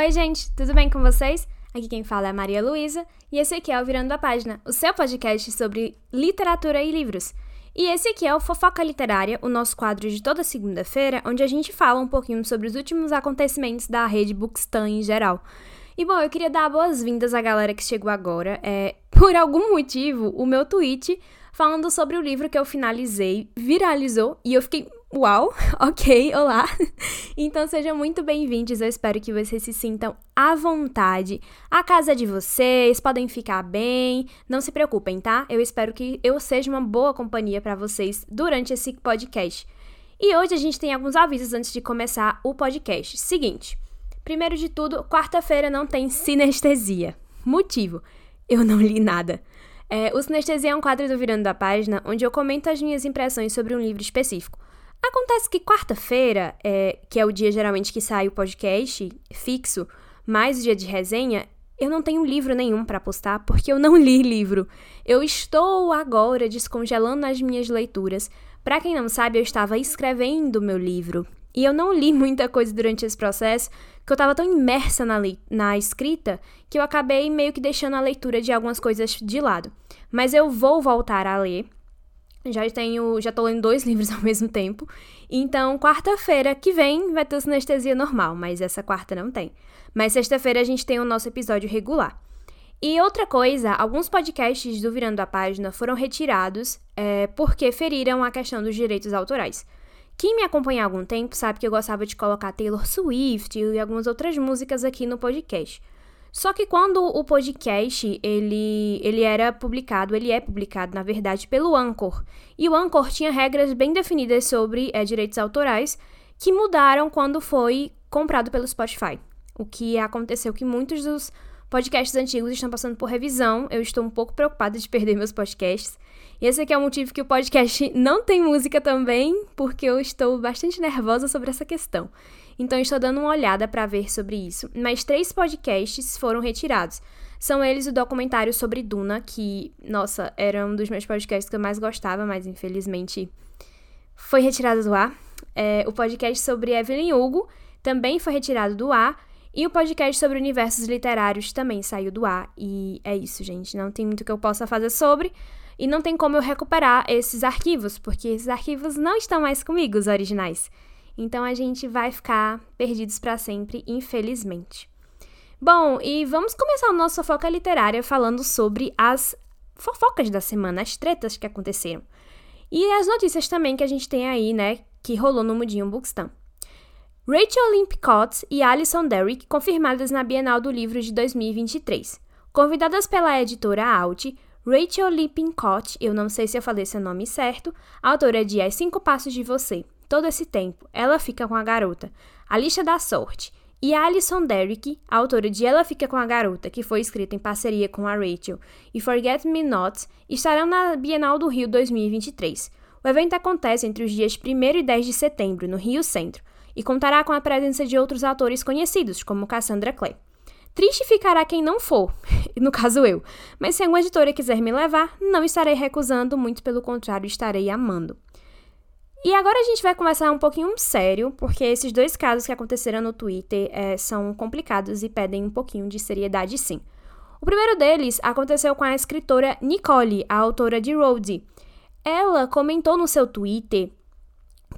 Oi, gente, tudo bem com vocês? Aqui quem fala é a Maria Luísa e esse aqui é o Virando a Página, o seu podcast sobre literatura e livros. E esse aqui é o Fofoca Literária, o nosso quadro de toda segunda-feira, onde a gente fala um pouquinho sobre os últimos acontecimentos da rede Bookstan em geral. E bom, eu queria dar boas-vindas à galera que chegou agora. É, por algum motivo, o meu tweet falando sobre o livro que eu finalizei viralizou e eu fiquei Uau, ok, olá. Então sejam muito bem-vindos. Eu espero que vocês se sintam à vontade. A casa é de vocês, podem ficar bem. Não se preocupem, tá? Eu espero que eu seja uma boa companhia para vocês durante esse podcast. E hoje a gente tem alguns avisos antes de começar o podcast. Seguinte, primeiro de tudo, quarta-feira não tem sinestesia. Motivo: eu não li nada. É, o Sinestesia é um quadro do Virando da Página onde eu comento as minhas impressões sobre um livro específico. Acontece que quarta-feira, é, que é o dia geralmente que sai o podcast fixo, mais o dia de resenha, eu não tenho livro nenhum para postar porque eu não li livro. Eu estou agora descongelando as minhas leituras. Para quem não sabe, eu estava escrevendo meu livro e eu não li muita coisa durante esse processo, que eu estava tão imersa na, na escrita que eu acabei meio que deixando a leitura de algumas coisas de lado. Mas eu vou voltar a ler já tenho, já tô lendo dois livros ao mesmo tempo. Então, quarta-feira que vem vai ter sinestesia normal, mas essa quarta não tem. Mas sexta-feira a gente tem o nosso episódio regular. E outra coisa, alguns podcasts do Virando a Página foram retirados é, porque feriram a questão dos direitos autorais. Quem me acompanha há algum tempo sabe que eu gostava de colocar Taylor Swift e algumas outras músicas aqui no podcast. Só que quando o podcast ele, ele era publicado, ele é publicado, na verdade, pelo Anchor. E o Anchor tinha regras bem definidas sobre é, direitos autorais que mudaram quando foi comprado pelo Spotify. O que aconteceu que muitos dos podcasts antigos estão passando por revisão. Eu estou um pouco preocupada de perder meus podcasts. E esse aqui é o motivo que o podcast não tem música também, porque eu estou bastante nervosa sobre essa questão. Então estou dando uma olhada para ver sobre isso. Mas três podcasts foram retirados. São eles o documentário sobre Duna, que, nossa, era um dos meus podcasts que eu mais gostava, mas infelizmente foi retirado do ar. É, o podcast sobre Evelyn Hugo também foi retirado do ar. E o podcast sobre universos literários também saiu do ar. E é isso, gente. Não tem muito que eu possa fazer sobre. E não tem como eu recuperar esses arquivos, porque esses arquivos não estão mais comigo, os originais. Então a gente vai ficar perdidos para sempre, infelizmente. Bom, e vamos começar a nossa fofoca literária falando sobre as fofocas da semana, as tretas que aconteceram. E as notícias também que a gente tem aí, né, que rolou no Mudinho Bookstam. Rachel Limpcott e Alison Derrick confirmadas na Bienal do Livro de 2023. Convidadas pela editora Alt, Rachel Lippincott, eu não sei se eu falei seu nome certo, autora de As Cinco Passos de Você, Todo esse tempo, ela fica com a garota. A lista da sorte. E Alison Derrick, autora de Ela Fica com a Garota, que foi escrita em parceria com a Rachel, e Forget Me Not, estarão na Bienal do Rio 2023. O evento acontece entre os dias 1 e 10 de setembro, no Rio Centro, e contará com a presença de outros autores conhecidos, como Cassandra Clare. Triste ficará quem não for, no caso eu, mas se alguma editora quiser me levar, não estarei recusando, muito pelo contrário, estarei amando. E agora a gente vai conversar um pouquinho sério, porque esses dois casos que aconteceram no Twitter é, são complicados e pedem um pouquinho de seriedade, sim. O primeiro deles aconteceu com a escritora Nicole, a autora de Roadie. Ela comentou no seu Twitter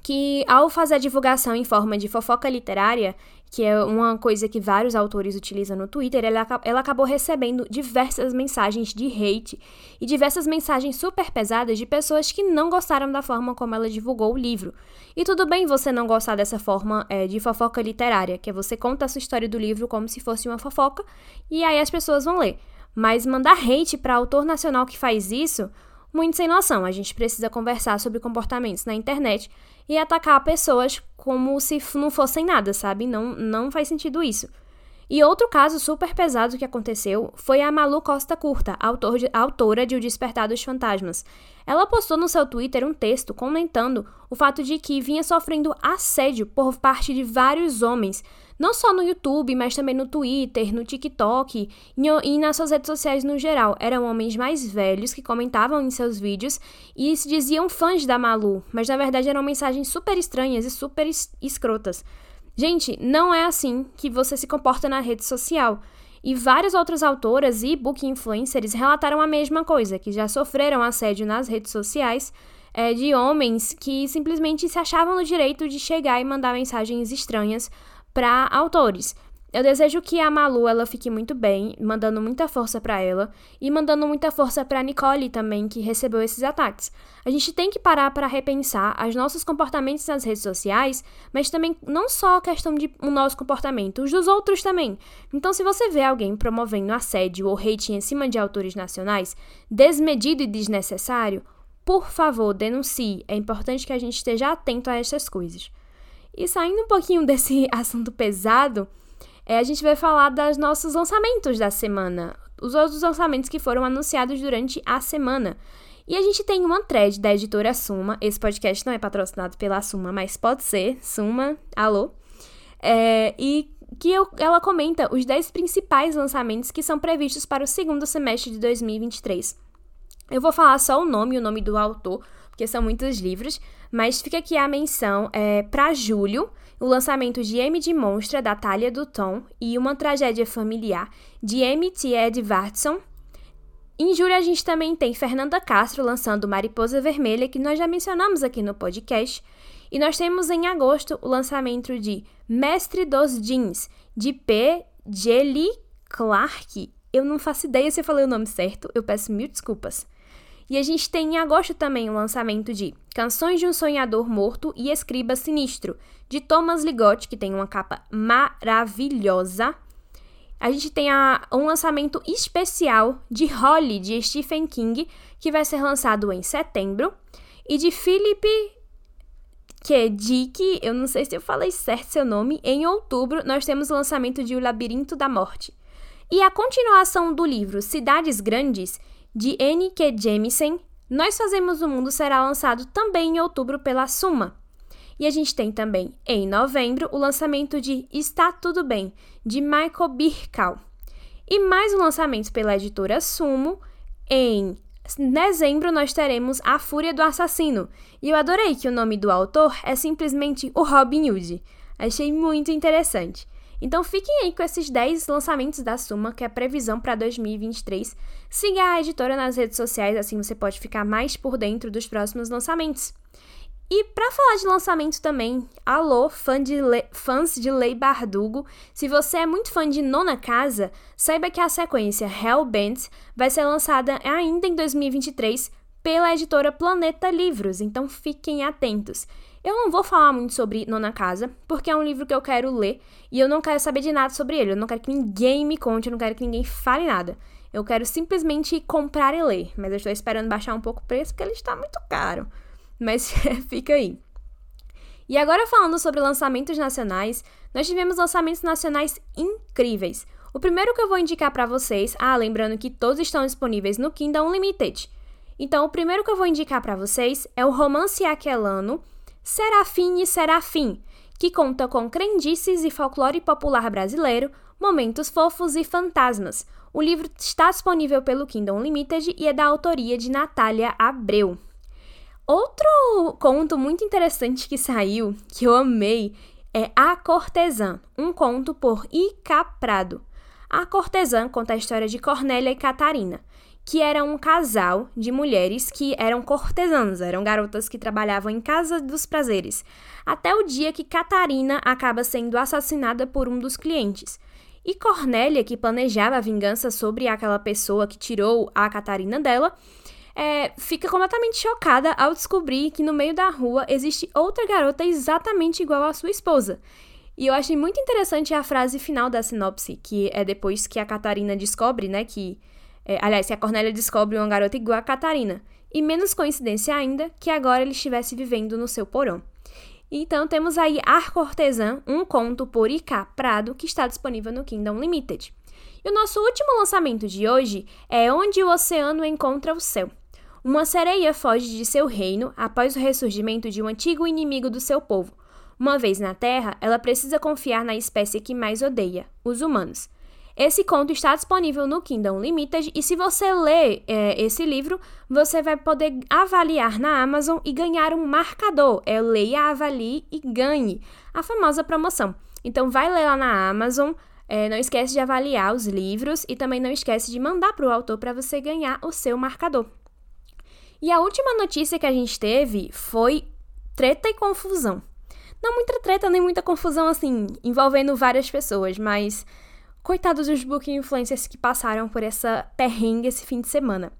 que, ao fazer a divulgação em forma de fofoca literária, que é uma coisa que vários autores utilizam no Twitter, ela, ela acabou recebendo diversas mensagens de hate e diversas mensagens super pesadas de pessoas que não gostaram da forma como ela divulgou o livro. E tudo bem você não gostar dessa forma é, de fofoca literária, que é você conta a sua história do livro como se fosse uma fofoca e aí as pessoas vão ler. Mas mandar hate para autor nacional que faz isso, muito sem noção. A gente precisa conversar sobre comportamentos na internet e atacar pessoas como se não fossem nada, sabe? Não, não faz sentido isso. E outro caso super pesado que aconteceu foi a Malu Costa Curta, de, autora de O Despertar dos Fantasmas. Ela postou no seu Twitter um texto comentando o fato de que vinha sofrendo assédio por parte de vários homens, não só no YouTube, mas também no Twitter, no TikTok e nas suas redes sociais no geral. Eram homens mais velhos que comentavam em seus vídeos e se diziam fãs da Malu, mas na verdade eram mensagens super estranhas e super escrotas. Gente, não é assim que você se comporta na rede social. E várias outras autoras e book influencers relataram a mesma coisa, que já sofreram assédio nas redes sociais é, de homens que simplesmente se achavam no direito de chegar e mandar mensagens estranhas para autores. Eu desejo que a Malu ela fique muito bem, mandando muita força para ela e mandando muita força para Nicole também, que recebeu esses ataques. A gente tem que parar para repensar os nossos comportamentos nas redes sociais, mas também não só a questão de o nosso comportamento, os dos outros também. Então, se você vê alguém promovendo assédio ou hate em cima de autores nacionais, desmedido e desnecessário, por favor, denuncie. É importante que a gente esteja atento a essas coisas. E saindo um pouquinho desse assunto pesado, é, a gente vai falar dos nossos lançamentos da semana, os outros lançamentos que foram anunciados durante a semana. E a gente tem uma thread da editora Suma. Esse podcast não é patrocinado pela Suma, mas pode ser. Suma, alô. É, e que eu, ela comenta os 10 principais lançamentos que são previstos para o segundo semestre de 2023. Eu vou falar só o nome, o nome do autor, porque são muitos livros, mas fica aqui a menção é, para julho o lançamento de M de Monstra, da Talia do Tom, e Uma Tragédia Familiar, de M. T. Edvardson. Em julho, a gente também tem Fernanda Castro lançando Mariposa Vermelha, que nós já mencionamos aqui no podcast. E nós temos em agosto o lançamento de Mestre dos Jeans, de P. Jelly Clark. Eu não faço ideia se eu falei o nome certo, eu peço mil desculpas. E a gente tem em agosto também o lançamento de Canções de um Sonhador Morto e Escriba Sinistro, de Thomas Ligotti, que tem uma capa maravilhosa. A gente tem a, um lançamento especial de Holly, de Stephen King, que vai ser lançado em setembro. E de Philip K. Dick, eu não sei se eu falei certo seu nome, em outubro nós temos o lançamento de O Labirinto da Morte. E a continuação do livro Cidades Grandes, de N. K. Jemisin, Nós Fazemos o Mundo será lançado também em outubro pela Suma. E a gente tem também, em novembro, o lançamento de Está Tudo Bem, de Michael Birkal. E mais um lançamento pela editora Sumo. Em dezembro, nós teremos A Fúria do Assassino. E eu adorei que o nome do autor é simplesmente o Robin Hood. Achei muito interessante. Então fiquem aí com esses 10 lançamentos da Suma, que é a previsão para 2023. Siga a editora nas redes sociais, assim você pode ficar mais por dentro dos próximos lançamentos. E para falar de lançamento também, alô, fã de Le... fãs de Lei Bardugo, se você é muito fã de Nona Casa, saiba que a sequência Hellbent vai ser lançada ainda em 2023 pela editora Planeta Livros, então fiquem atentos. Eu não vou falar muito sobre Nona Casa, porque é um livro que eu quero ler e eu não quero saber de nada sobre ele. Eu não quero que ninguém me conte, eu não quero que ninguém fale nada. Eu quero simplesmente comprar e ler, mas eu estou esperando baixar um pouco o preço porque ele está muito caro. Mas fica aí. E agora falando sobre lançamentos nacionais, nós tivemos lançamentos nacionais incríveis. O primeiro que eu vou indicar para vocês, ah, lembrando que todos estão disponíveis no Kindle Unlimited. Então, o primeiro que eu vou indicar para vocês é o romance aquelano Serafim e Serafim, que conta com crendices e folclore popular brasileiro, momentos fofos e fantasmas. O livro está disponível pelo Kindle Unlimited e é da autoria de Natália Abreu. Outro conto muito interessante que saiu, que eu amei, é A Cortesã, um conto por Ica Prado. A Cortesã conta a história de Cornélia e Catarina, que era um casal de mulheres que eram cortesãs, eram garotas que trabalhavam em casa dos prazeres, até o dia que Catarina acaba sendo assassinada por um dos clientes. E Cornélia, que planejava a vingança sobre aquela pessoa que tirou a Catarina dela, é, fica completamente chocada ao descobrir que no meio da rua existe outra garota exatamente igual à sua esposa. E eu achei muito interessante a frase final da sinopse, que é depois que a Catarina descobre, né, que é, aliás, que a Cornélia descobre uma garota igual a Catarina. E menos coincidência ainda que agora ele estivesse vivendo no seu porão. Então temos aí Ar Cortesã, um conto por I.K. Prado, que está disponível no Kingdom Limited. E o nosso último lançamento de hoje é Onde o Oceano Encontra o Céu. Uma sereia foge de seu reino após o ressurgimento de um antigo inimigo do seu povo. Uma vez na Terra, ela precisa confiar na espécie que mais odeia, os humanos. Esse conto está disponível no Kindle Unlimited e se você ler é, esse livro, você vai poder avaliar na Amazon e ganhar um marcador. É leia, avalie e ganhe. A famosa promoção. Então vai ler lá na Amazon, é, não esquece de avaliar os livros e também não esquece de mandar para o autor para você ganhar o seu marcador. E a última notícia que a gente teve foi treta e confusão. Não muita treta nem muita confusão assim, envolvendo várias pessoas, mas coitados dos book influencers que passaram por essa perrengue esse fim de semana.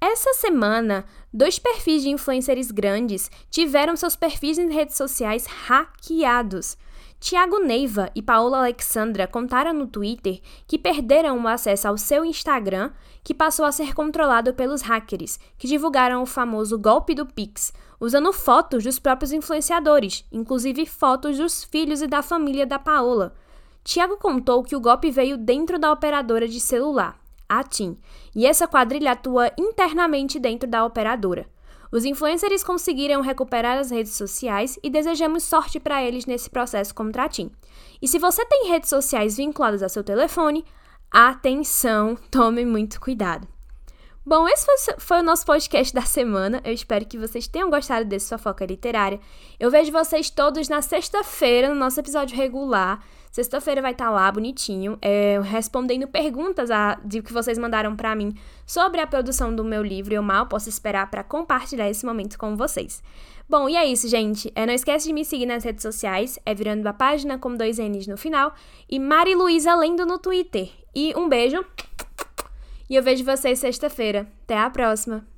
Essa semana, dois perfis de influencers grandes tiveram seus perfis em redes sociais hackeados. Tiago Neiva e Paola Alexandra contaram no Twitter que perderam o acesso ao seu Instagram, que passou a ser controlado pelos hackers, que divulgaram o famoso golpe do Pix, usando fotos dos próprios influenciadores, inclusive fotos dos filhos e da família da Paola. Tiago contou que o golpe veio dentro da operadora de celular, a TIM, e essa quadrilha atua internamente dentro da operadora. Os influencers conseguiram recuperar as redes sociais e desejamos sorte para eles nesse processo contra a TIM. E se você tem redes sociais vinculadas ao seu telefone, atenção, tome muito cuidado. Bom, esse foi, foi, o nosso podcast da semana. Eu espero que vocês tenham gostado desse Fofoca Literária. Eu vejo vocês todos na sexta-feira, no nosso episódio regular. Sexta-feira vai estar tá lá, bonitinho, é, respondendo perguntas a, de que vocês mandaram para mim sobre a produção do meu livro. Eu mal posso esperar para compartilhar esse momento com vocês. Bom, e é isso, gente. É, não esquece de me seguir nas redes sociais, é virando a página com dois N's no final, e Mari Luísa Lendo no Twitter. E um beijo. E eu vejo vocês sexta-feira. Até a próxima!